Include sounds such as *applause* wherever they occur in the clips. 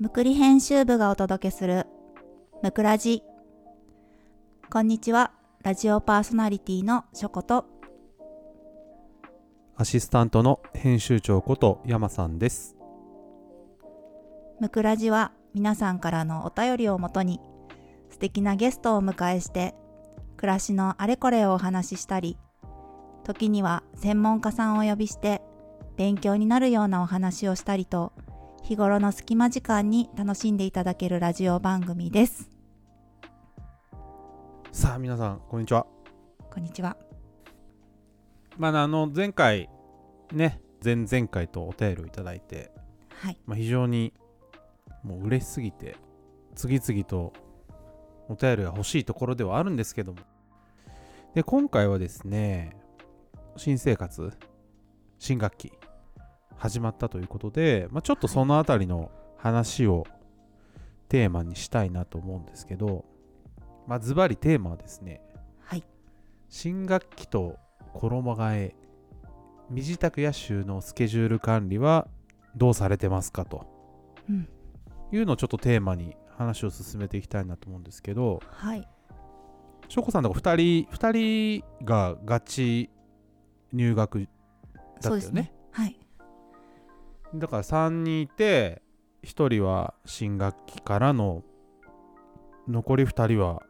むくり編集部がお届けするむくラジこんにちは。ラジオパーソナリティのしょこと。アシスタントの編集長こと山さんです。むくラジは皆さんからのお便りをもとに素敵なゲストをお迎えして暮らしのあれこれをお話ししたり時には専門家さんをお呼びして勉強になるようなお話をしたりと日頃の隙間時間に楽しんでいただけるラジオ番組です。さあ皆さんこんにちは。こんにちは。まああの前回ね前々回とお便りをいただいて、はい。まあ、非常にもう嬉しすぎて次々とお便りが欲しいところではあるんですけども。で今回はですね新生活新学期始まったということで、まあ、ちょっとそのあたりの話をテーマにしたいなと思うんですけど、まあ、ズバリテーマはですねはい。新学期と衣替え身支度や収納スケジュール管理はどうされてますかと。うん。いうのをちょっとテーマに話を進めていきたいなと思うんですけどはい。しょこさんとか2人2人がガチ入学だったよね？そうですね。はいだから3人いて1人は新学期からの残り2人は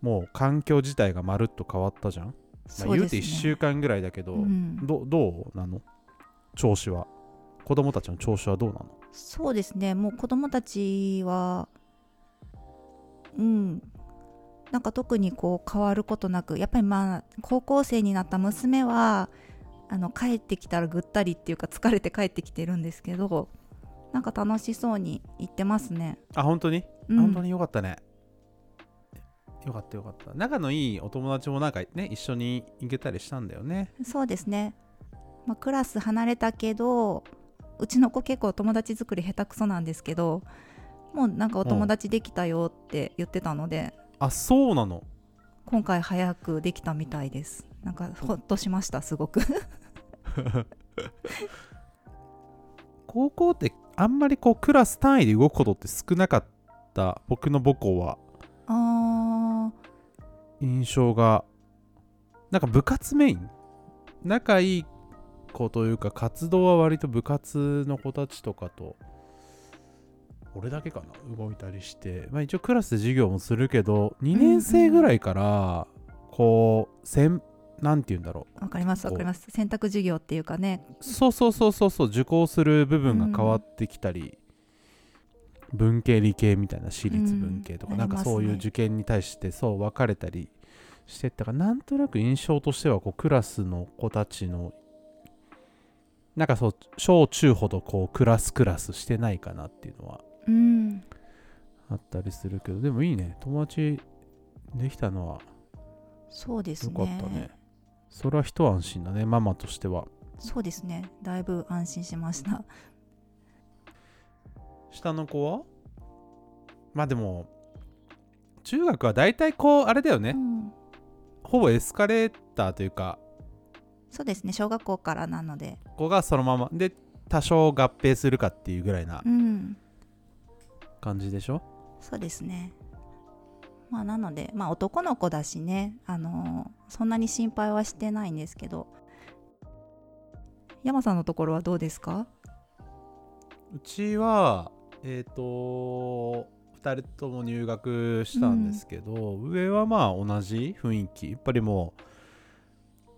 もう環境自体がまるっと変わったじゃん、まあ、言うてそうですね。1週間ぐらいだけど、うん。どどうなの？調子は。子供たちの調子はどうなの？そうですね。もう子供たちはうん。なんか特にこう変わることなくやっぱりまあ高校生になった娘はあの帰ってきたらぐったりっていうか疲れて帰ってきてるんですけどなんか楽しそうに行ってますね。あ本当に、うん、本当によかったね。よかったよかった。仲のいいお友達もなんかね一緒に行けたりしたんだよね。そうですね、まあ、クラス離れたけどうちの子結構友達作り下手くそなんですけどもうなんかお友達できたよって言ってたので、あそうなの？今回早くできたみたいです。なんかほっとしましたすごく *laughs* 高校ってあんまりこうクラス単位で動くことって少なかった僕の母校は。あ印象がなんか部活メイン？仲いい子というか活動は割と部活の子たちとかと俺だけかな？動いたりして、まあ、一応クラスで授業もするけど2年生ぐらいからこうせんなんて言うんだろう。ーわかりますわかります。選択授業っていうかね。そうそうそうそうそう。受講する部分が変わってきたり、文系理系みたいな私立文系とか、うん。なんかそういう受験に対してそう分かれたりしてったからなんとなく印象としてはこうクラスの子たちのなんかそう小中ほどこうクラスクラスしてないかなっていうのはうん。あったりするけどでもいいね。友達できたのはそうですよねかったねそれは一安心だねママとしては。そうですね。だいぶ安心しました。下の子は？まあでも中学は大体こうあれだよね、うん。ほぼエスカレーターというか。そうですね。小学校からなので。子がそのまま。で多少合併するかっていうぐらいなうん。感じでしょ？そうですねまあなのでまあ男の子だしねあのーそんなに心配はしてないんですけど。山さんのところはどうですか？うちはえっ、と2人とも入学したんですけど、上はまあ同じ雰囲気。やっぱりもう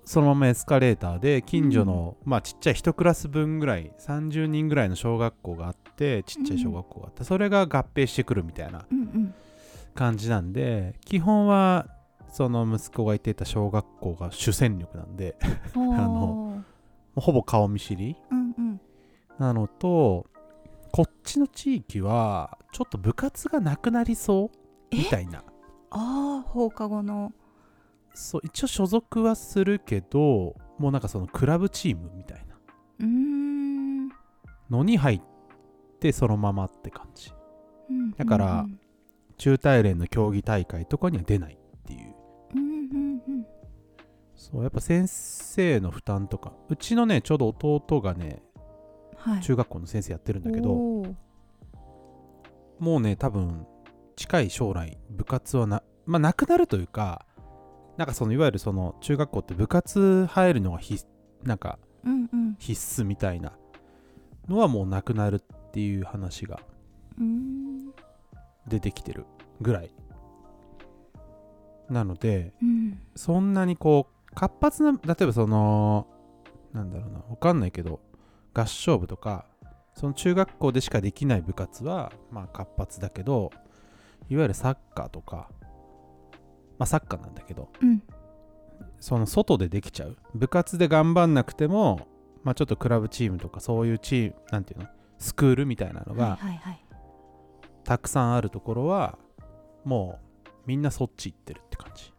そのままエスカレーターで近所の、まあちっちゃい1クラス分ぐらい30人ぐらいの小学校があってちっちゃい小学校があって、それが合併してくるみたいなうんうん感じなんで基本はその息子が行っていた小学校が主戦力なんでおー。*laughs* のほぼ顔見知りうんうん。なのとこっちの地域はちょっと部活がなくなりそうえ？みたいな。ああ放課後の。そう一応所属はするけどもうなんかそのクラブチームみたいな。うーん。のに入ってそのままって感じ。うん。だから中大連の競技大会とかには出ないっていう。そうやっぱ先生の負担とか。うちのねちょうど弟がねはい。中学校の先生やってるんだけどもうね多分近い将来部活はなまあなくなるというかなんかそのいわゆるその中学校って部活入るのが必なんか必須みたいなのはもうなくなるっていう話が。うん出てきてるぐらい。なのでうん。そんなにこう活発な例えばそのなんだろうなわかんないけど合唱部とかその中学校でしかできない部活はまあ活発だけどいわゆるサッカーとかまあサッカーなんだけどうん。その外でできちゃう。部活で頑張んなくてもまあちょっとクラブチームとかそういうチームなんていうの？スクールみたいなのがたくさんあるところはもうみんなそっち行ってるって感じ。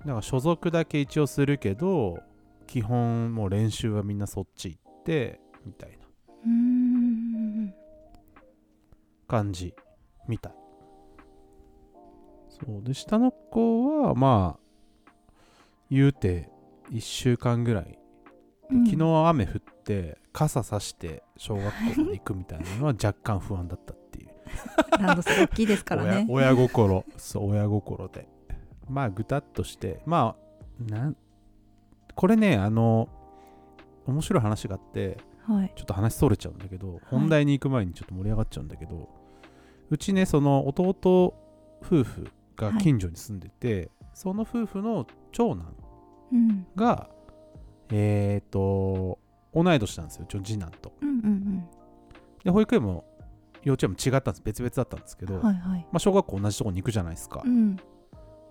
だから所属だけ一応するけど基本もう練習はみんなそっち行ってみたいな。感じみたい。そうで下の子はまあ言うて1週間ぐらいうん。昨日雨降って傘さして小学校まで行くみたいなのは若干不安だったっていう。*laughs* ランドセル大きいですからね。親親心。そう親心で。まあぐたっとしてまあなんこれねあの面白い話があってはい。ちょっと話それちゃうんだけど、本題に行く前にちょっと盛り上がっちゃうんだけどうちねその弟夫婦が近所に住んでて、その夫婦の長男うん。がえっ、と同い年なんですよ次男と。うんうんで保育園も幼稚園も違ったんです。別々だったんですけど、うんはいはい。まあ、小学校同じとこに行くじゃないですか、うん。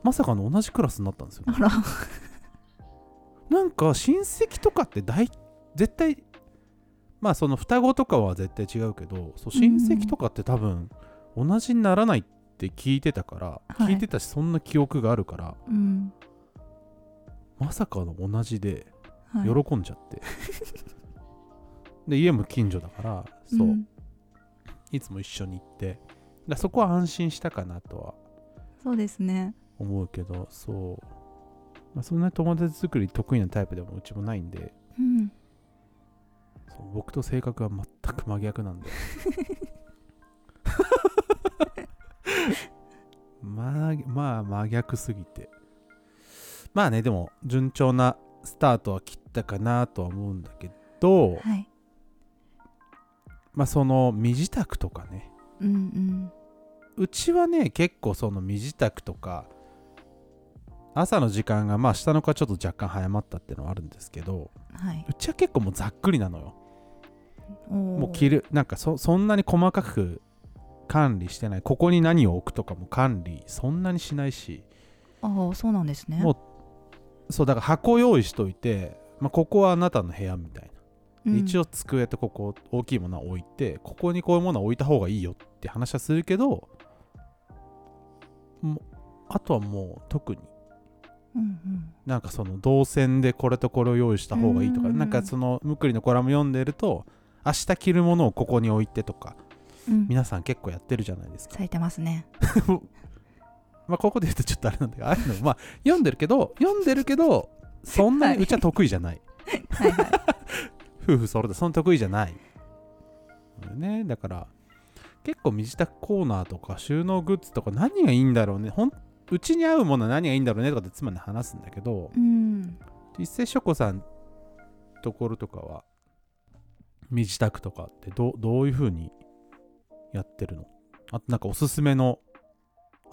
まさかの同じクラスになったんですよ、ね。あ、ら。*laughs* なんか親戚とかって大絶対まあその双子とかは絶対違うけどそう親戚とかって多分同じにならないって聞いてたから、はい。聞いてたしそんな記憶があるからうん。まさかの同じではい。喜んじゃって、*laughs* で家も近所だからそう、ん。いつも一緒に行って。だそこは安心したかなとはそうですね。思うけどそう、まあ、そんなに友達作り得意なタイプでもうちもないんで。うん。そう僕と性格は全く真逆なんで。*laughs* *laughs* まあまあ真逆すぎて。まあねでも順調なスタートは切ったかなとは思うんだけどはい。まあその身支度とかね。うんうん。うちはね結構その身支度とか朝の時間がまあ下の子はちょっと若干早まったっていうのはあるんですけどはい。うちは結構もうざっくりなのよ。ももう着るなんかそそんなに細かく管理してない。ここに何を置くとかも管理そんなにしないし。ああそうなんですね。もそうだから箱用意しといて、まあ、ここはあなたの部屋みたいな、うん。一応机とここ大きいものは置いてここにこういうものは置いた方がいいよって話はするけどあとはもう特に。うんうん。なんかその動線でこれとこれを用意した方がいいとかうんなんかそのむくりのコラム読んでると明日着るものをここに置いてとかうん。皆さん結構やってるじゃないですか。咲いてますね *laughs* まあここで言うとちょっとあれなんだけどああいうのまあ読んでるけど *laughs* 読んでるけどそんなはいにうちは得意じゃない。はいはい。*laughs* 夫婦揃ってそんな得意じゃない。ねだから結構身支度コーナーとか収納グッズとか何がいいんだろうね。ほんうちに合うものは何がいいんだろうねとかって妻に話すんだけどうん。一斉書庫さんところとかは身支度とかってどうどういう風にやってるの？あとなんかおすすめの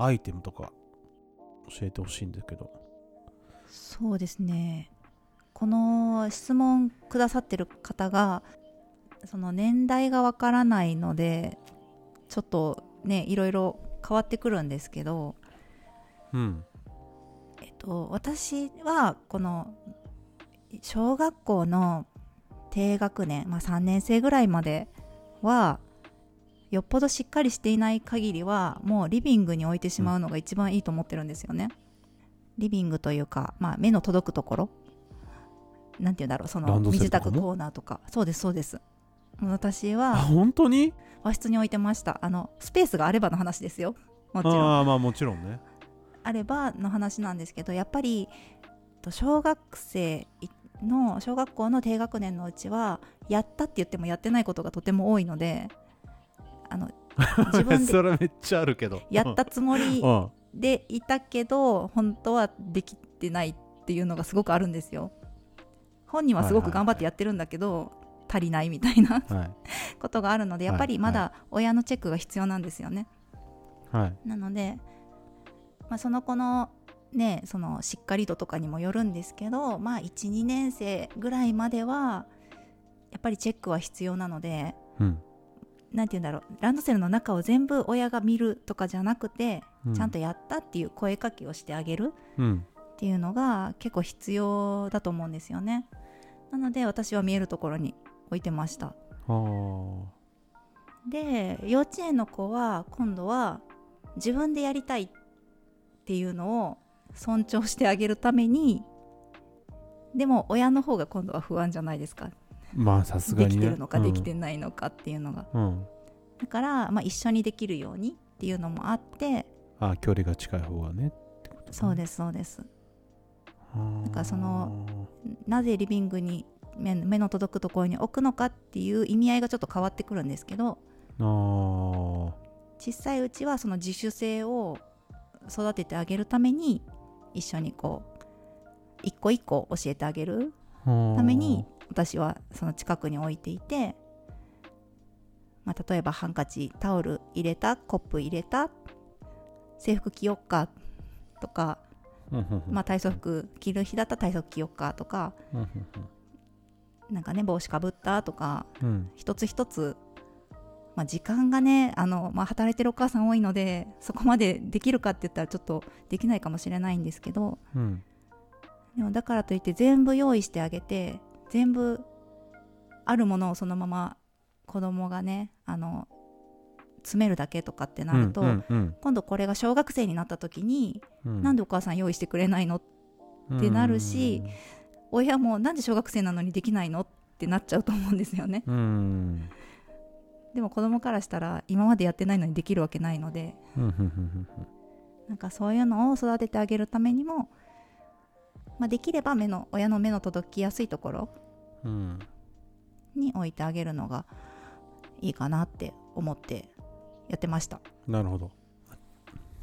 アイテムとか教えてほしいんだけど。そうですね。この質問くださってる方がその年代がわからないのでちょっとねいろいろ変わってくるんですけど、うん。えっと、私はこの小学校の低学年、まあ、3年生ぐらいまではよっぽどしっかりしていない限りはもうリビングに置いてしまうのが一番いいと思ってるんですよね。リビングというか、まあ、目の届くところ。なんて言うんだろうそラの身支度コーナーとか。そうですそうです。私あは本当に？和室に置いてました。あのスペースがあればの話ですよ。もちろん。ああまあもちろんね。あればの話なんですけどやっぱりと小学生の小学校の低学年のうちはやったって言ってもやってないことがとても多いのであの *laughs* 自分でそれめっちゃあるけど。やったつもりうん。でいたけど本当はできてないっていうのがすごくあるんですよ。本人はすごく頑張ってやってるんだけど、足りないみたいなはい。*laughs* ことがあるのでやっぱりまだ親のチェックが必要なんですよね、はい。なので、まあ、その子のねそのしっかり度とかにもよるんですけどまあ12年生ぐらいまではやっぱりチェックは必要なのでうんなんて言うんだろうランドセルの中を全部親が見るとかじゃなくて、うん。ちゃんとやったっていう声かけをしてあげるうん。っていうのが結構必要だと思うんですよね。なので私は見えるところに置いてました。で幼稚園の子は今度は自分でやりたいっていうのを尊重してあげるためにでも親の方が今度は不安じゃないですかまあさすがにね。できてるのかうんできてないのかっていうのが、うん。だから、まあ、一緒にできるようにっていうのもあって。あ距離が近い方がね。ってことそうですそうです。なだからそのなぜリビングに目目の届くところに置くのかっていう意味合いがちょっと変わってくるんですけど。小さいうちはその自主性を育ててあげるために一緒にこう一個一個教えてあげるために私はその近くに置いていて、まあ、例えばハンカチタオル入れたコップ入れた制服着よっかとか、まあ、体操服着る日だったら体操服着よっかとかうんなんかね帽子かぶったとかうんうん。一つ一つ、まあ、時間がねあの、まあ、働いてるお母さん多いのでそこまでできるかって言ったらちょっとできないかもしれないんですけどうん。でもだからといって全部用意してあげて全部あるものをそのまま子供がねあの詰めるだけとかってなると、うんうん今度これが小学生になった時に、うん。なんでお母さん用意してくれないのってなるし親もなんで小学生なのにできないのってなっちゃうと思うんですよね。うん。うんでも子供からしたら今までやってないのにできるわけないので。うんうんうん。なんかそういうのを育ててあげるためにも、まあ、できれば目の親の目の届きやすいところうん。に置いてあげるのがいいかなって思ってやってました。なるほど。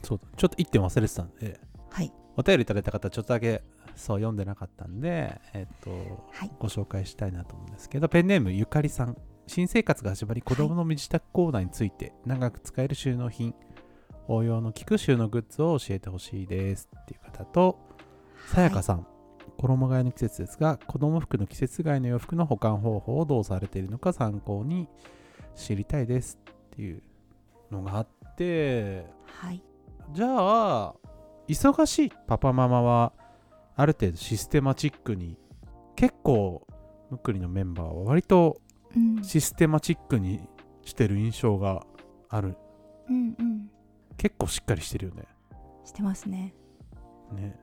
そうだ。ちょっと1点忘れてたんで。はい。お便りいただいた方ちょっとだけそう読んでなかったんでえっとはい。ご紹介したいなと思うんですけどペンネームゆかりさん。新生活が始まり子供の身支度コーナーについて長く使える収納品応用の効く収納グッズを教えてほしいです。っていう方とさやかさん、衣替えの季節ですが子供服の季節外の洋服の保管方法をどうされているのか参考に知りたいですっていうのがあってはい。じゃあ忙しいパパママはある程度システマチックに結構むっくりのメンバーは割とうん。システマチックにしてる印象がある。うんうん。結構しっかりしてるよね。してますね。ね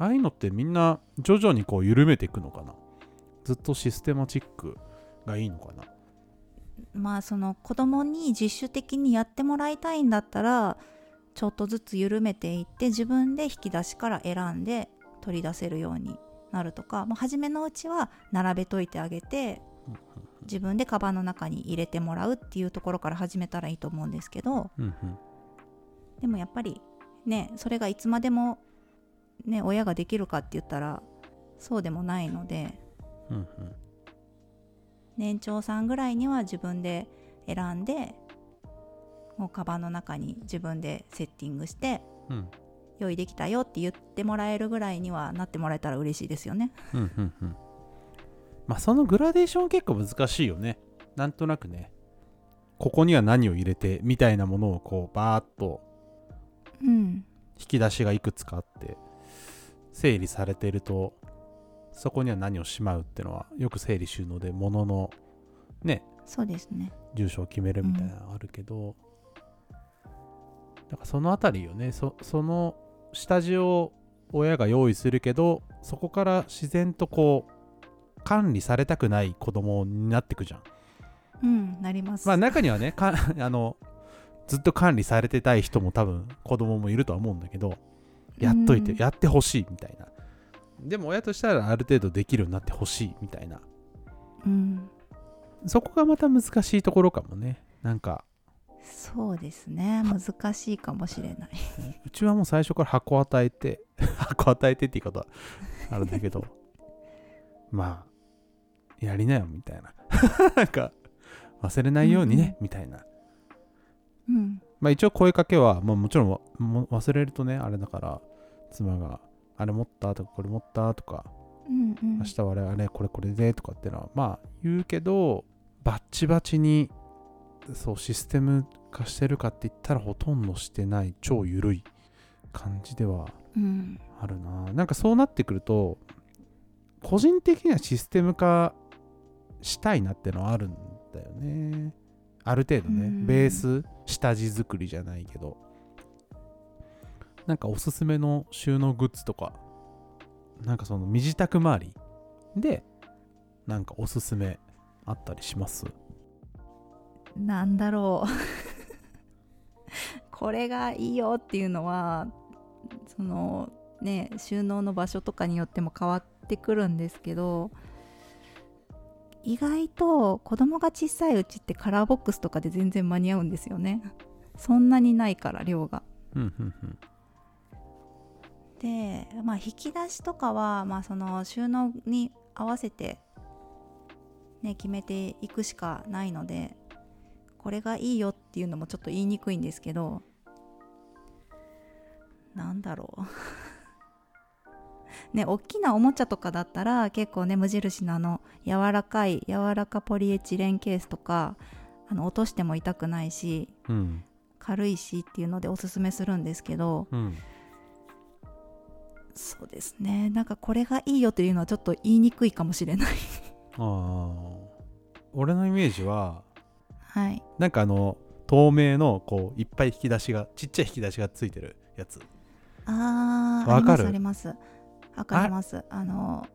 ああいうのってみんな徐々にこう緩めていくのかな？ずっとシステマチックがいいのかな？まあその子供に自主的にやってもらいたいんだったらちょっとずつ緩めていって自分で引き出しから選んで取り出せるようになるとかもう初めのうちは並べといてあげて自分でカバンの中に入れてもらうっていうところから始めたらいいと思うんですけど。うんうん。でもやっぱりねそれがいつまでもね親ができるかって言ったらそうでもないのでうんうん。年長さんぐらいには自分で選んでもうカバンの中に自分でセッティングしてうん。用意できたよって言ってもらえるぐらいにはなってもらえたら嬉しいですよね。うんうんうん。まあそのグラデーション結構難しいよね。なんとなくね。ここには何を入れてみたいなものをこうバーッとうん、引き出しがいくつかあって整理されてるとそこには何をしまうってのはよく整理収納で物のねそうですね。住所を決めるみたいなのあるけど、だからそのあたりよねそその下地を親が用意するけどそこから自然とこう管理されたくない子供になってくじゃんうん、なります。まあ中にはねか *laughs* あのずっと管理されてたい人も多分子供もいるとは思うんだけどやっといて、うん。やってほしいみたいな。でも親としたらある程度できるようになってほしいみたいな。うん、そこがまた難しいところかもね。なんか。そうですね。難しいかもしれない。うちはもう最初から箱与えて *laughs* 箱与えてって言い方あるんだけど。*laughs* まあやりなよみたいな。*laughs* なんか忘れないようにね、みたいな。うん。まあ一応声かけは、まあ、もちろん忘れるとねあれだから妻があれ持った？とかこれ持った？とか。うんうん。明日はあれあれこれこれで？とかっていうのはまあ言うけどバッチバチにそうシステム化してるかって言ったらほとんどしてない超緩い感じではうん。あるな。なんかそうなってくると個人的にはシステム化したいなってのはあるんだよね。ある程度ね。うん。ベース下地作りじゃないけどなんかおすすめの収納グッズとかなんかその身支度周りでなんかおすすめあったりします？なんだろう。*laughs* これがいいよっていうのはそのね収納の場所とかによっても変わってくるんですけど意外と子供が小さいうちってカラーボックスとかで全然間に合うんですよね。そんなにないから量が。うんうんうんでまあ引き出しとかはまあその収納に合わせてね決めていくしかないのでこれがいいよっていうのもちょっと言いにくいんですけどなんだろう。*laughs* ね大きなおもちゃとかだったら結構ね無印のあの柔らかい柔らかポリエチレンケースとかあの落としても痛くないしうん。軽いしっていうのでおすすめするんですけどうんそうですね。なんかこれがいいよというのはちょっと言いにくいかもしれない。ああ俺のイメージははい。なんかあの透明のこういっぱい引き出しがちっちゃい引き出しがついてるやつ。あーわかる？ありますわかります。あの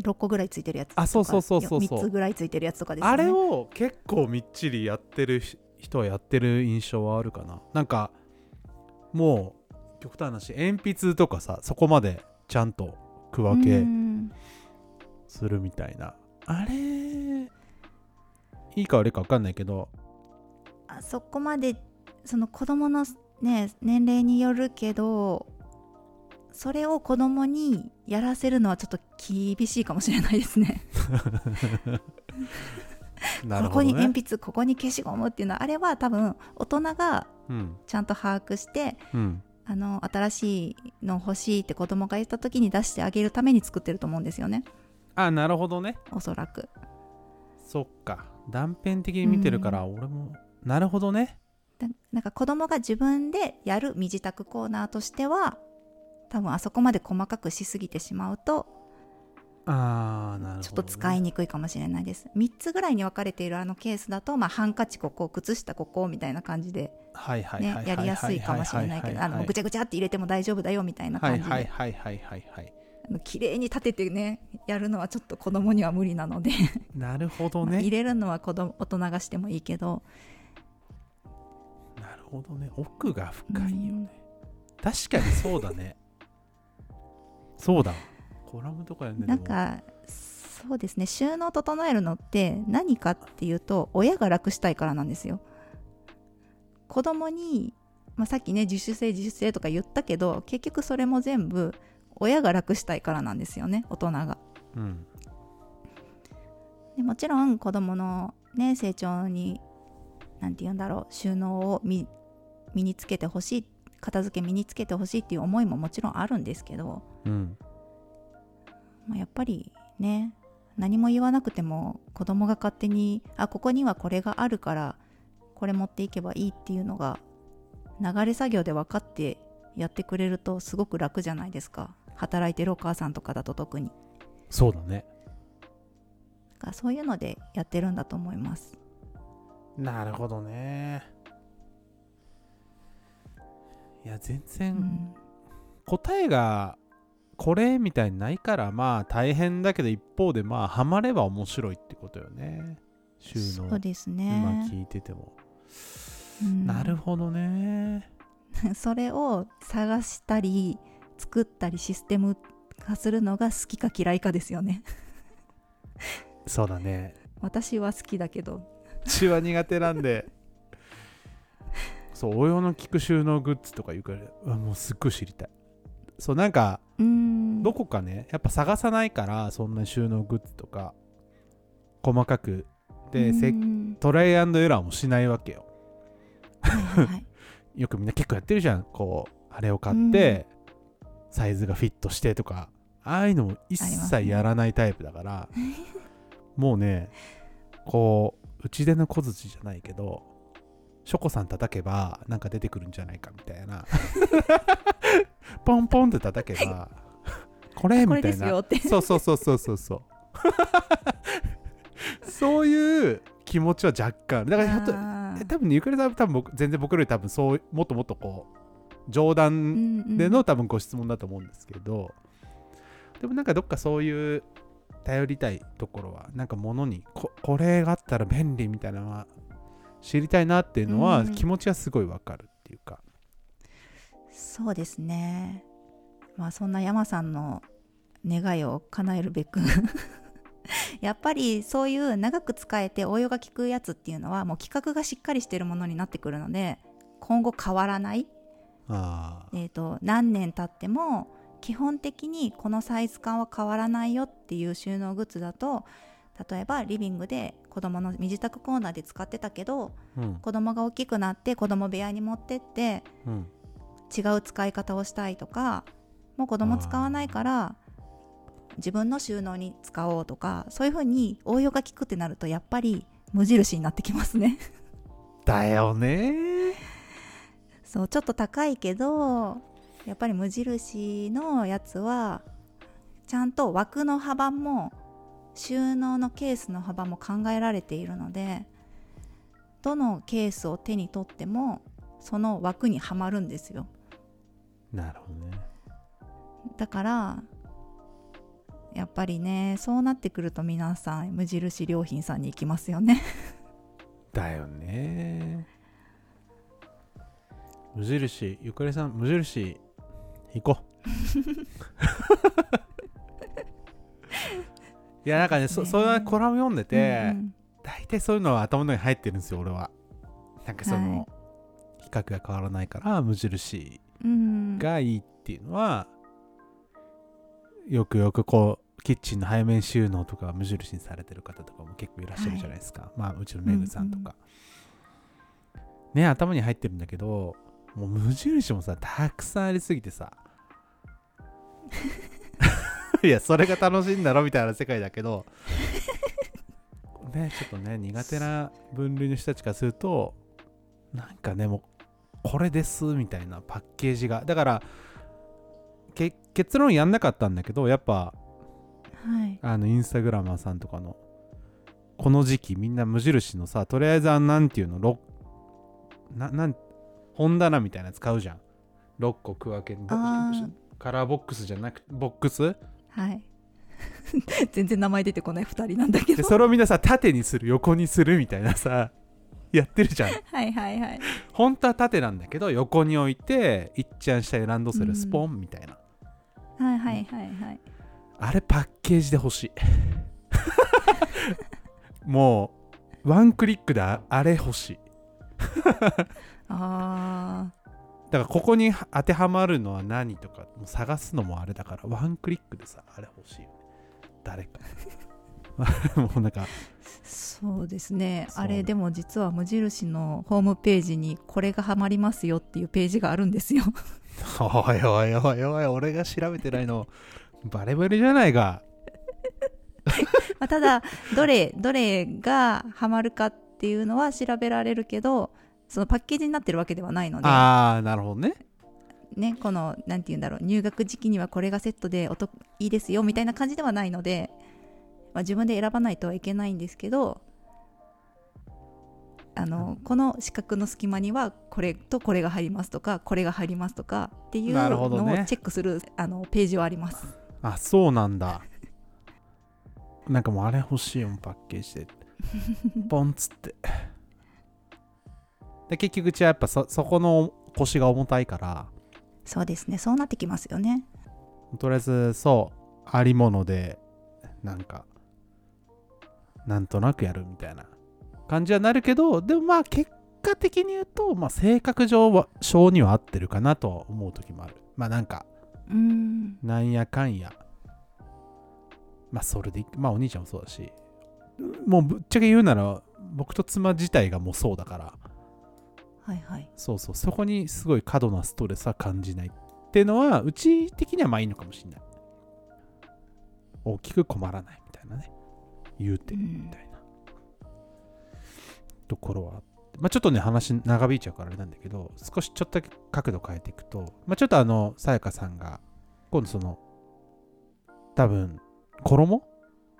6個ぐらいついてるやつとかあそうそうそうそうそう。3つぐらいついてるやつとかですよね。あれを結構みっちりやってるし人はやってる印象はあるかな。なんかもう極端な話鉛筆とかさそこまでちゃんと区分うけんするみたいな。あれいいか悪いか分かんないけどあそこまでその子供のね年齢によるけどそれを子供にやらせるのはちょっと厳しいかもしれないですね。*laughs* なるここに鉛筆ここに消しゴムっていうのはあれは多分大人がうん。ちゃんと把握してうんあの新しいの欲しいって子供が言った時に出してあげるために作ってると思うんですよね。あなるほどね。おそらく。そっか。断片的に見てるから俺もなるほどね。だなんか子供が自分でやる身支度コーナーとしては多分あそこまで細かくしすぎてしまうとあーなるほど、ね、ちょっと使いにくいかもしれないです、3つぐらいに分かれているあのケースだと、まあ、ハンカチここ靴下ここみたいな感じで、はいはいはいはいねやりやすいかもしれないけどあのぐちゃぐちゃって入れても大丈夫だよみたいなはい感じで、はいはいはいはいはいあの綺麗に立ててねやるのはちょっと子供には無理なのでなるほどまあ入ねれるのは子供大人がしてもいいけどなるほどね奥が深いよね確かにそうだねそうだコラムとか読んでなんかそうですね。収納整えるのって何かっていうと親が楽したいからなんですよ。子供に、まあ、さっきね自主性自主性とか言ったけど結局それも全部親が楽したいからなんですよね大人が。うん。でもちろん子供のね成長に何て言うんだろう収納を身身につけてほしい片付け身につけてほしいっていう思いももちろんあるんですけど、うんまあ、やっぱりね何も言わなくても子供が勝手にあここにはこれがあるからこれ持っていけばいいっていうのが流れ作業で分かってやってくれるとすごく楽じゃないですか。働いてるお母さんとかだと特に。そうだね。だそういうのでやってるんだと思います。なるほどね。いや全う然ん。答えがこれみたいにないからまあ大変だけど一方でまあハマれば面白いってことよね。収納。そうです今ね、聞いてても、うん。なるほどね。*laughs* それを探したり作ったりシステム化するのが好きか嫌いかですよね。そうだね。私は好きだけど。血は苦手なんで。*laughs* そう応用の効く収納グッズとか言うからもうすっごい知りたいそうなんかどこかねやっぱ探さないからそんな収納グッズとか細かく。で、トライアンドエラーもしないわけよ。はいはいはい。*laughs* よくみんな結構やってるじゃん。こうあれを買って、サイズがフィットしてとか。ああいうのも一切やらないタイプだから、*laughs* もうねこう内出の小槌じゃないけどショコさん叩けばなんか出てくるんじゃないかみたいな。ポンポンって叩けばこれみたいな。そうそうそうそうそうそう。*laughs* そういう気持ちは若干。だからひょっと多分ねゆかりさんは多分僕全然僕より多分そうもっともっとこう冗談うんうん。での多分ご質問だと思うんですけど、でもなんかどっかそういう頼りたいところはなんか物にここれがあったら便利みたいなのは知りたいなっていうのはうん。気持ちはすごいわかるっていうか、そうですね。まあそんな山さんの願いを叶えるべく。*laughs* やっぱりそういう長く使えて応用が効くやつっていうのはもう規格がしっかりしてるものになってくるので今後変わらない、あ。えー、と何年経っても基本的にこのサイズ感は変わらないよっていう収納グッズだと例えばリビングで子供の身支度コーナーで使ってたけどーうん。子供が大きくなって子供部屋に持ってってうん。違う使い方をしたいとかもう子供使わないから自分の収納に使おうとかそういうふうに応用が効くってなるとやっぱり無印になってきますね。*laughs* だよね。そうちょっと高いけどやっぱり無印のやつはちゃんと枠の幅も収納のケースの幅も考えられているのでどのケースを手に取ってもその枠にはまるんですよ。なるほどね。だからやっぱりねそうなってくると皆さん無印良品さんに行きますよね。だよね。無印ゆかりさん無印行こう *laughs* いやなんかねそね。そういうコラム読んでて、うん大体そういうのは頭の中に入ってるんですよ俺は。なんかその、はい。比較が変わらないから無印うんうん。がいいっていうのは、よくよくこうキッチンの背面収納とか無印にされてる方とかも結構いらっしゃるじゃないですか、まあうちのメグさんとか、ね頭に入ってるんだけどもう無印もさたくさんありすぎてさいやそれが楽しいんだろみたいな世界だけど。*laughs* ねちょっとね苦手な分類の人たちからするとなんかねもうこれですみたいなパッケージが。だからけ結論やんなかったんだけどやっぱはい。あのインスタグラマーさんとかのこの時期みんな無印のさとりあえずあんなんていうのろななん本棚みたいなやつ買うじゃん。6個区分け。カラーボックスじゃなくてボックスはい。*laughs* 全然名前出てこない2人なんだけど。でそれをみんなさ縦にする横にするみたいなさやってるじゃん。はいはいはい。本当は縦なんだけど横に置いていっちゃん下にランドセルスポンみたいな、はいはいはいはい。あれパッケージで欲しい。*laughs* もうワンクリックでああれ欲しい。あだからここに当てはまるのは何とかもう探すのもあれだからワンクリックでさあれ欲しいよね。誰か。*laughs* もうなんかーそうですね。あれでも実は無印のホームページにこれがハマりますよっていうページがあるんですよ。おいおいおいおい俺が調べてないの。バレバレじゃないか *laughs* まあただどれどれがハマるかっていうのは調べられるけどそのパッケージになってるわけではないので。ああなるほどね。ねこのなんて言うんだろう。入学時期にはこれがセットでお得いいですよみたいな感じではないので、まあ、自分で選ばないとはいけないんですけどあのこの四角の隙間にはこれとこれが入りますとかこれが入りますとかっていうのをチェックするあのページはあります。あそうなんだ。なんかもうあれ欲しいよパッケージで。ポンっつってで結局うちはやっぱそそこの腰が重たいから。そうですね。そうなってきますよね。とりあえずそうありものでなんかなんとなくやるみたいな感じはなるけどでもまあ結果的に言うと、まあ、性格上は性には合ってるかなとは思う時もある。まあなんかうん。なんやかんや。まあそれでいまあお兄ちゃんもそうだし。もうぶっちゃけ言うなら僕と妻自体がもうそうだからはいはい。そうそう。そこにすごい過度なストレスは感じないっていうのはうち的にはまあいいのかもしれない。大きく困らないみたいなね。言うてうんみたいな。ところはあって。まあちょっとね話長引いちゃうからあれなんだけど少しちょっとだけ角度変えていくとまあちょっとあのさやかさんが今度その多分衣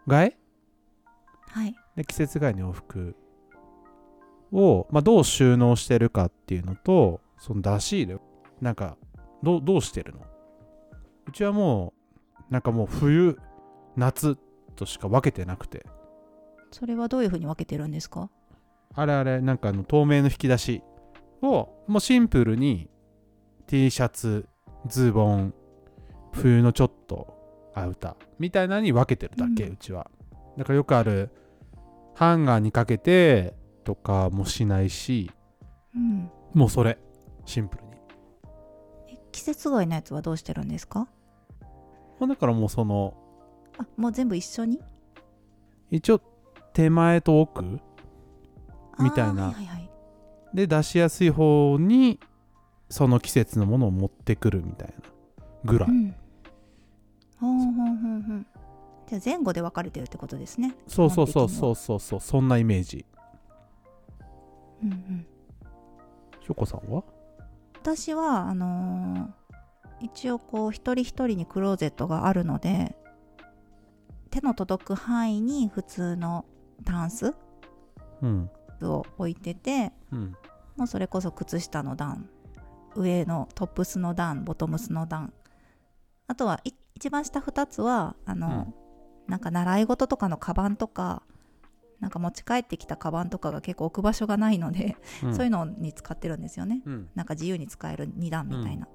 替え？はい。で季節外の洋服を、まあ、どう収納してるかっていうのとその出し入れなんかどうどうしてるの？うちはもうなんかもう冬夏としか分けてなくて。それはどういうふうに分けてるんですか？あれあれなんかあの透明の引き出しをもうシンプルに T シャツズボン冬のちょっとアウターみたいなのに分けてるだけ、ううんちは。だからよくあるハンガーにかけてとかもしないしうん。もうそれ。シンプルに。え季節外のやつはどうしてるんですか？まあだからもうそのあもう全部一緒に？一応手前と奥みたいな。はいはいはい。で出しやすい方にその季節のものを持ってくるみたいなぐらい、うん。ほんほんほんほん。じゃあ前後で分かれてるってことですね。そうそうそうそうそうそう。そんなイメージうんうん。しょこさんは？私はあのー一応こう一人一人にクローゼットがあるので手の届く範囲に普通のタンスうん。を置いててうんもうそれこそ靴下の段上のトップスの段ボトムスの段あとはい一番下2つはあの、なんか習い事とかのカバンとかなんか持ち帰ってきたカバンとかが結構置く場所がないので、うん。そういうのに使ってるんですよね。うん。なんか自由に使える2段みたいな、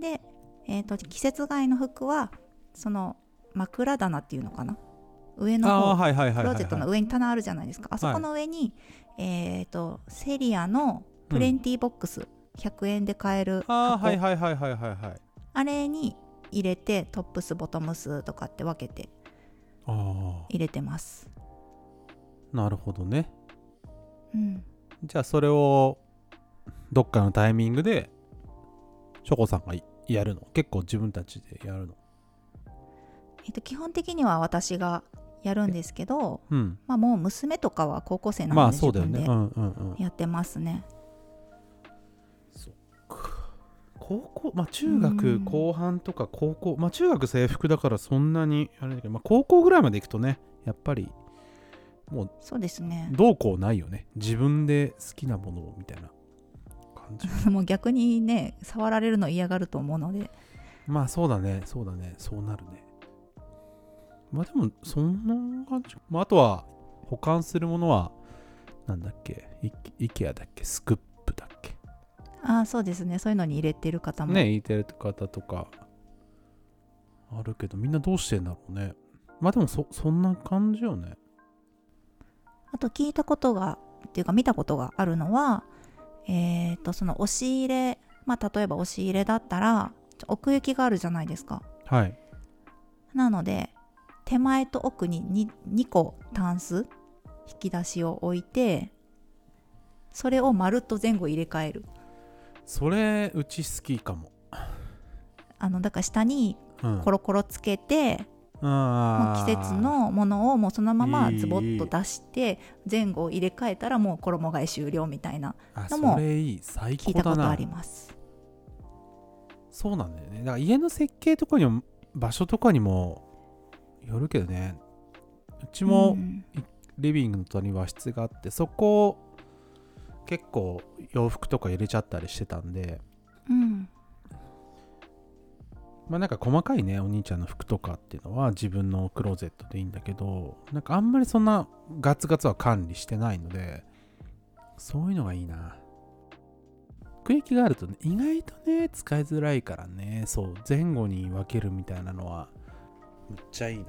で、えー、と季節外の服はその枕棚っていうのかな？上のクローゼットの上に棚あるじゃないですか。あそこの上に、えっ、とセリアのプレンティーボックス、100円で買えるあはいはいはいはいはいはい。あれに入れてトップスボトムスとかって分けてあ入れてます。あなるほどね。うん。じゃあそれをどっかのタイミングでしょこさんがやるの？結構自分たちでやるの？えっと基本的には私がやるんですけど、うん。まあ、もう娘とかは高校生なまのであそうだよね。自分でうんうんうん。やってますね。そっか。高校まあ中学うん。後半とか高校まあ中学制服だからそんなにあれだけど、まあ、高校ぐらいまで行くとねやっぱりもうそうですね。どうこうないよね。自分で好きなものをみたいな感じ。*laughs* もう逆にね触られるの嫌がると思うので。まあそうだね。そうだね。そうなるね。まあでもそんな感じ、まあ、あとは保管するものはなんだっけ？イイケアだっけ？スクップだっけ？ああそうですね。そういうのに入れてる方も、ね言ってる方とかあるけどみんなどうしてんだろうね。まあでもそそんな感じよねあと聞いたことがっていうか見たことがあるのはえっ、とその押し入れまあ例えば押し入れだったら奥行きがあるじゃないですか。はい。なので手前と奥に 2, 2個タンス引き出しを置いてそれをまるっと前後入れ替える。それうち好きかも。あのだから下にうん。コロコロつけて、もう季節のものをもうそのままズボッと出して前後を入れ替えたらもう衣替え終了みたいなあのもそれいい。最聞いたことあります。そうなんだよね。だから家の設計とかにも場所とかにもよるけどね。うちもうん。リビングの隣に和室があってそこ結構洋服とか入れちゃったりしてたんでうんまあなんか細かいねお兄ちゃんの服とかっていうのは自分のクローゼットでいいんだけどなんかあんまりそんなガツガツは管理してないのでそういうのがいいな。奥行きがあるとね意外とね使いづらいからねそう前後に分けるみたいなのはむっちゃいいな。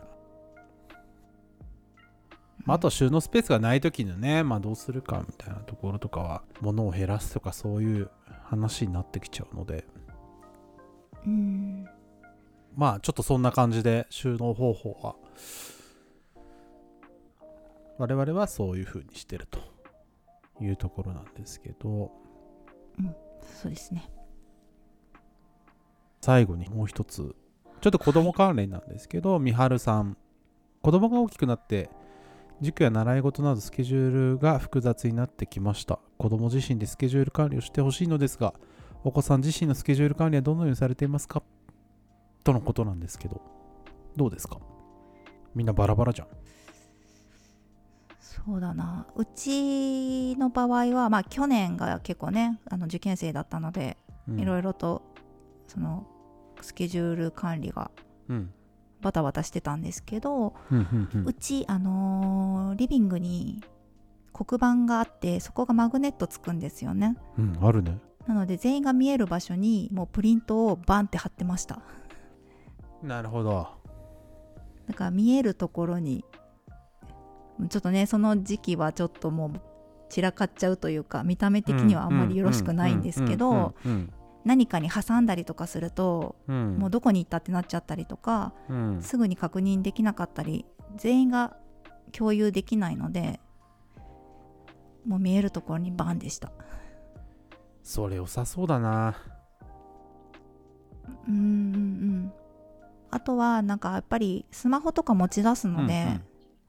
まあ、あとは収納スペースがない時のね、まあ、どうするかみたいなところとかは物を減らすとかそういう話になってきちゃうので。うんまあちょっとそんな感じで収納方法は我々はそういう風にしてるというところなんですけどそうですね。最後にもう一つちょっと子供関連なんですけど、みはるさん。子供が大きくなって塾や習い事などスケジュールが複雑になってきました。子供自身でスケジュール管理をしてほしいのですがお子さん自身のスケジュール管理はどのようにされていますか？とのことなんですけどどうですか？みんなバラバラじゃん。そうだな。うちの場合はまあ去年が結構ねあの受験生だったのでいろいいろとそのスケジュール管理がバタバタしてたんですけど、ううちあのーリビングに黒板があってそこがマグネットつくんですよね。うんあるね。なので全員が見える場所にもうプリントをバンって貼ってましたなるほど。だから見えるところにちょっとねその時期はちょっともう散らかっちゃうというか見た目的にはあんまりよろしくないんですけどうん何かに挟んだりとかするとうん。うんもうどこに行ったってなっちゃったりとかうん。すぐに確認できなかったり全員が共有できないのでもう見えるところにバンでした。それ良さそうだな。うんうんうんあとはなんかやっぱりスマホとか持ち出すので、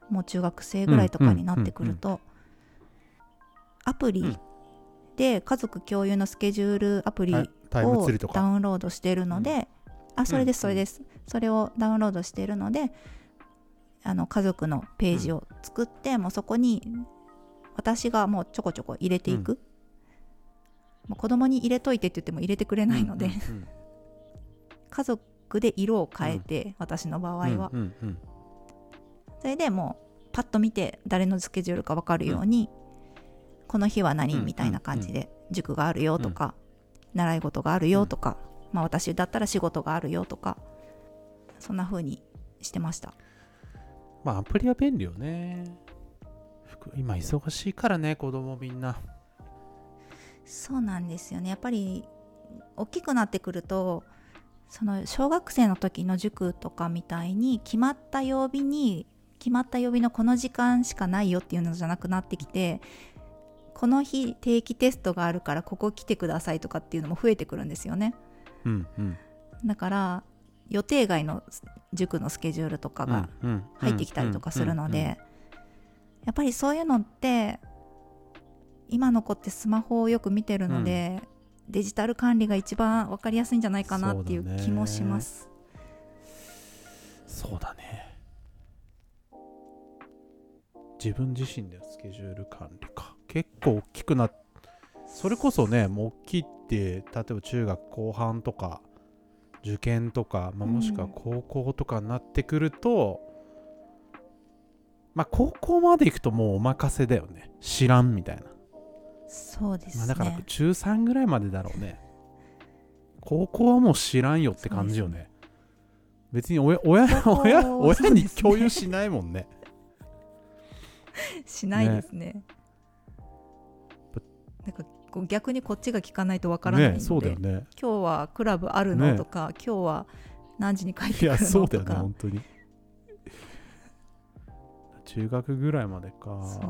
もう中学生ぐらいとかになってくると、アプリうんで家族共有のスケジュールアプリをダかウンロードしているので、あそれですうんそれです、それをダウンロードしているのであの家族のページを作って、もうそこに私がもうちょこちょこ入れていく、もう子供に入れといてって言っても入れてくれないので、うんうん。*laughs* 家族で色を変えて、私の場合は、うんうんそれでもうパッと見て誰のスケジュールか分かるように、この日は何うんみたいな感じで塾があるよとか、習い事があるよとか、まあ私だったら仕事があるよとかそんな風にしてました。まあアプリは便利よね。今忙しいからね子供みんな。そうなんですよね。やっぱり大きくなってくるとその小学生の時の塾とかみたいに決まった曜日に決まった曜日のこの時間しかないよっていうのじゃなくなってきてこの日定期テストがあるからここ来てくださいとかっていうのも増えてくるんですよね。うんうん。だから予定外の塾のスケジュールとかが入ってきたりとかするのでやっぱりそういうのって今の子ってスマホをよく見てるので、デジタル管理が一番分かりやすいんじゃないかなっていう気もします。そうだね。自分自身でスケジュール管理か。結構大きくなっそれこそねもう大きいって例えば中学後半とか受験とか、まあ、もしくは高校とかになってくると、まあ高校まで行くともうお任せだよね。知らんみたいなそうですね。まあ、だから中3ぐらいまでだろうね。高校はもう知らんよって感じよね。別に親親親親に共有しないもんね。*laughs* しないですね。なんかこう逆にこっちが聞かないとわからないので、ねそうだよね。今日はクラブあるのねとか、今日は何時に帰っていやくるそうだよねのとか、本当に中学ぐらいまでか。そ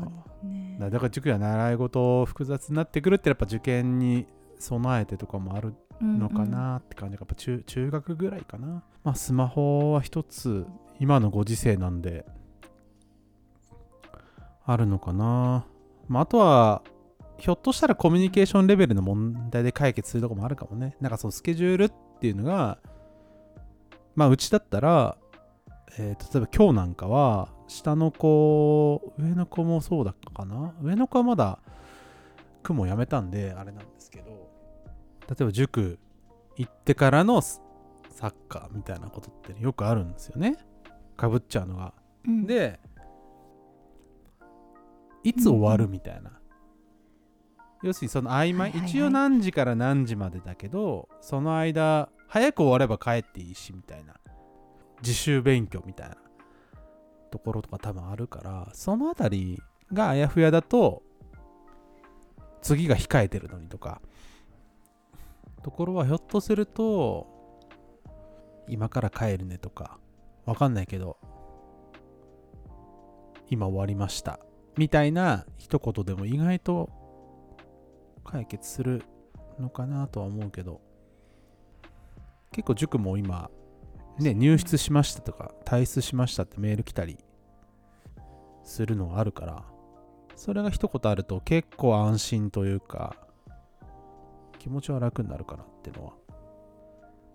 うね。だから塾や習い事複雑になってくるってやっぱ受験に備えてとかもあるのかなって感じがやっぱ中中学ぐらいかな。まあスマホは一つ今のご時世なんであるのかな。まああとはひょっとしたらコミュニケーションレベルの問題で解決するとこもあるかもね。なんかそのスケジュールっていうのがまあうちだったら、えー例えば今日なんかは下の子上の子もそうだったかな？上の子はまだ雲やめたんであれなんですけど例えば塾行ってからのサッカーみたいなことってよくあるんですよね。かぶっちゃうのが。うん。でいつ終わるみたいな、要するにその合間、はいはいはい。一応何時から何時までだけどその間早く終われば帰っていいしみたいな。自習勉強みたいなところとか多分あるからそのあたりがあやふやだと次が控えてるのにとかところはひょっとすると今から帰るねとかわかんないけど今終わりましたみたいな一言でも意外と解決するのかなとは思うけど結構塾も今ね入室しましたとか退出しましたってメール来たりするのがあるからそれが一言あると結構安心というか気持ちは楽になるかなってのは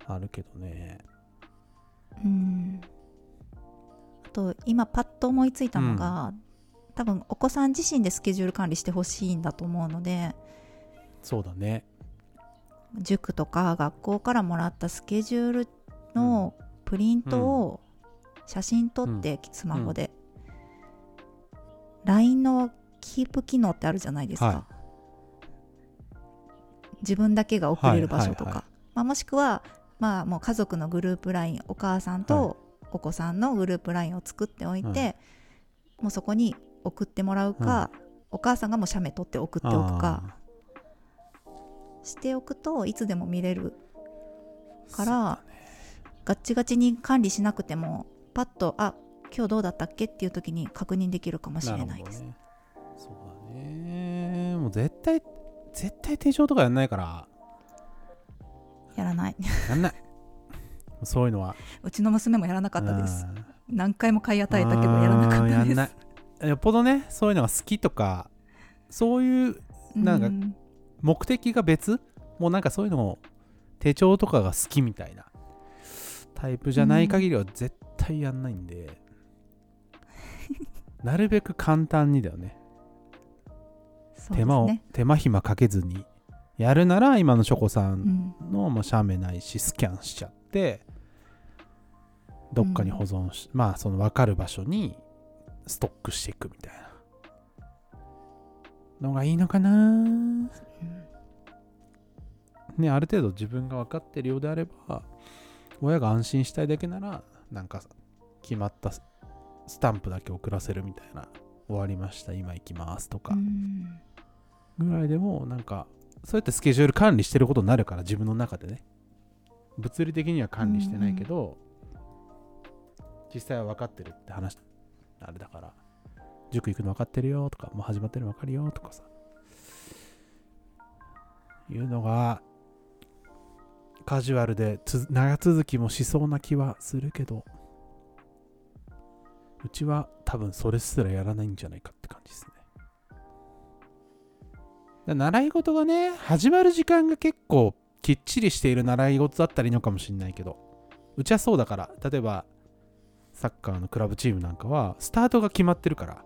あるけどね。うん。あと今パッと思いついたのが、多分お子さん自身でスケジュール管理してほしいんだと思うのでそうだね。塾とか学校からもらったスケジュールのプリントを写真撮ってスマホで、LINE のキープ機能ってあるじゃないですか、は自分だけが送れる場所とか、はいはいはい。まあ、もしくはまあもう家族のグループ LINE お母さんとお子さんのグループ LINE を作っておいて、はいもうそこに送ってもらうか、お母さんがもう写メ撮って送っておくかしておくといつでも見れるから、ガッチガチに管理しなくてもパッとあ今日どうだったっけ？っていう時に確認できるかもしれないです、ね、そうだね。もう絶対絶対手帳とかやんないから。やらない。やんない。そういうのは。うちの娘もやらなかったです。うん。何回も買い与えたけどやらなかったです。よっぽどねそういうのが好きとかそういうなんかうん。目的が別？もうなんかそういうのを手帳とかが好きみたいなタイプじゃない限りは絶対やんないんで、なるべく簡単にだよね。手間を、ね手間暇かけずに。やるなら今のショコさうん。んの、まあ、写メないしスキャンしちゃってどっかに保存し、まあその分かる場所にストックしていくみたいな。のがいいのかな。うん。ねある程度自分が分かってるようであれば親が安心したいだけならなんか決まったスタンプだけ送らせるみたいな終わりました今行きますとか。ぐらいでもなんかそうやってスケジュール管理してることになるから自分の中でね。物理的には管理してないけど、実際は分かってるって話あれだから。塾行くの分かってるよとかもう始まってるの分かるよとかさ。いうのがカジュアルで長続きもしそうな気はするけどうちは多分それすらやらないんじゃないかって感じですね。習い事がね始まる時間が結構きっちりしている習い事だったらいいのかもしれないけどうちはそうだから例えばサッカーのクラブチームなんかはスタートが決まってるから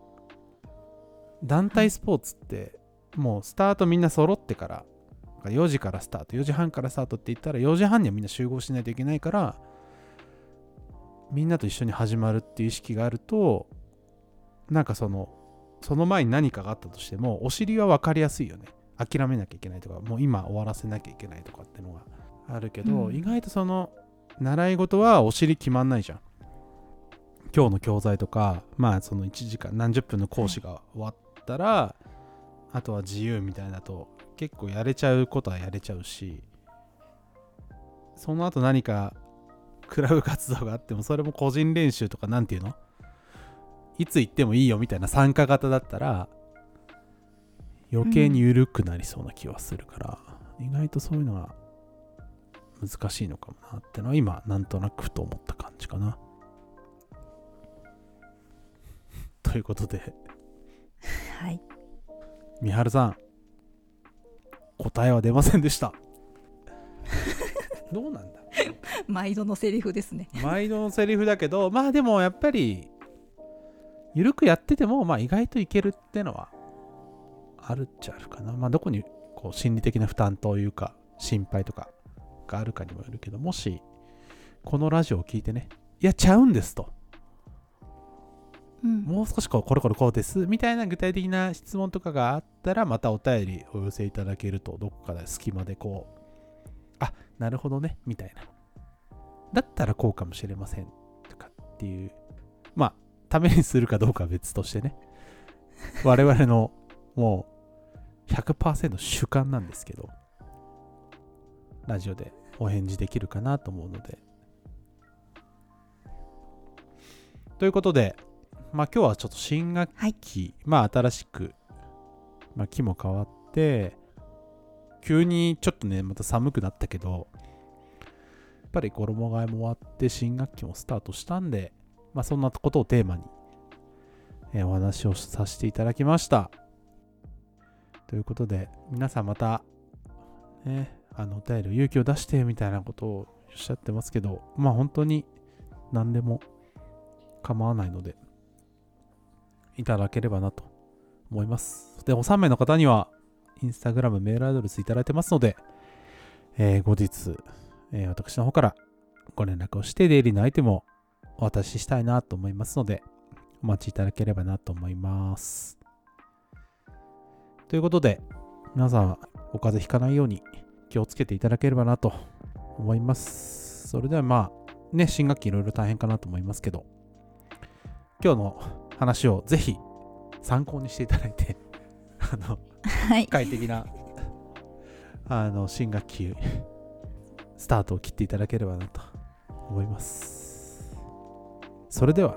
団体スポーツってもうスタートみんな揃ってから4時からスタート4時半からスタートって言ったら4時半にはみんな集合しないといけないからみんなと一緒に始まるっていう意識があるとなんかそのその前に何かがあったとしてもお尻は分かりやすいよね。諦めなきゃいけないとかもう今終わらせなきゃいけないとかってのがあるけど、うん。意外とその習い事はお尻決まんないじゃん。今日の教材とかまあその1時間何十分の講師が終わったら、あとは自由みたいだと結構やれちゃうことはやれちゃうしその後何かクラブ活動があってもそれも個人練習とかなんていうの？いつ行ってもいいよみたいな参加型だったら余計に緩くなりそうな気はするから、意外とそういうのが難しいのかもなってのは今なんとなくふと思った感じかな。ということで。はい。三春さん答えは出ませんでした。どうなんだ？*laughs* 毎度のセリフですね。毎度のセリフだけどまあでもやっぱり緩くやっててもまあ意外といけるってのはあるっちゃあるかな。まあどこにこう心理的な負担というか心配とかがあるかにもよるけどもしこのラジオを聞いてねいやちゃうんですともう少しこうこれこれこうですみたいな具体的な質問とかがあったらまたお便りお寄せいただけるとどこかで隙間でこうあなるほどねみたいな。だったらこうかもしれませんとかっていうまあためにするかどうかは別としてね。我々のもう100%主観なんですけど。ラジオでお返事できるかなと思うので。ということでまあ今日はちょっと新学期、まあ新しく、まあ、木も変わって急にちょっとねまた寒くなったけどやっぱり衣替えも終わって新学期もスタートしたんでまあそんなことをテーマに、えーお話をさせていただきました。ということで皆さんまたねあのお便りを勇気を出してみたいなことをおっしゃってますけどまあ本当に何でも構わないのでいただければなと思います。で、お3名の方には、インスタグラム、メールアドレスいただいてますので、えー後日、えー私の方からご連絡をして、デイリーのアイテムをお渡ししたいなと思いますので、お待ちいただければなと思います。ということで、皆さん、お風邪ひかないように気をつけていただければなと思います。それではまあ、ね、新学期いろいろ大変かなと思いますけど、今日の話をぜひ参考にしていただいて *laughs* あのはい。快適な *laughs* あの新学期スタートを切っていただければなと思いますそれでは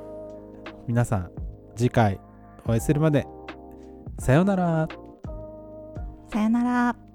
皆さん次回お会いするまでさようならさよなら。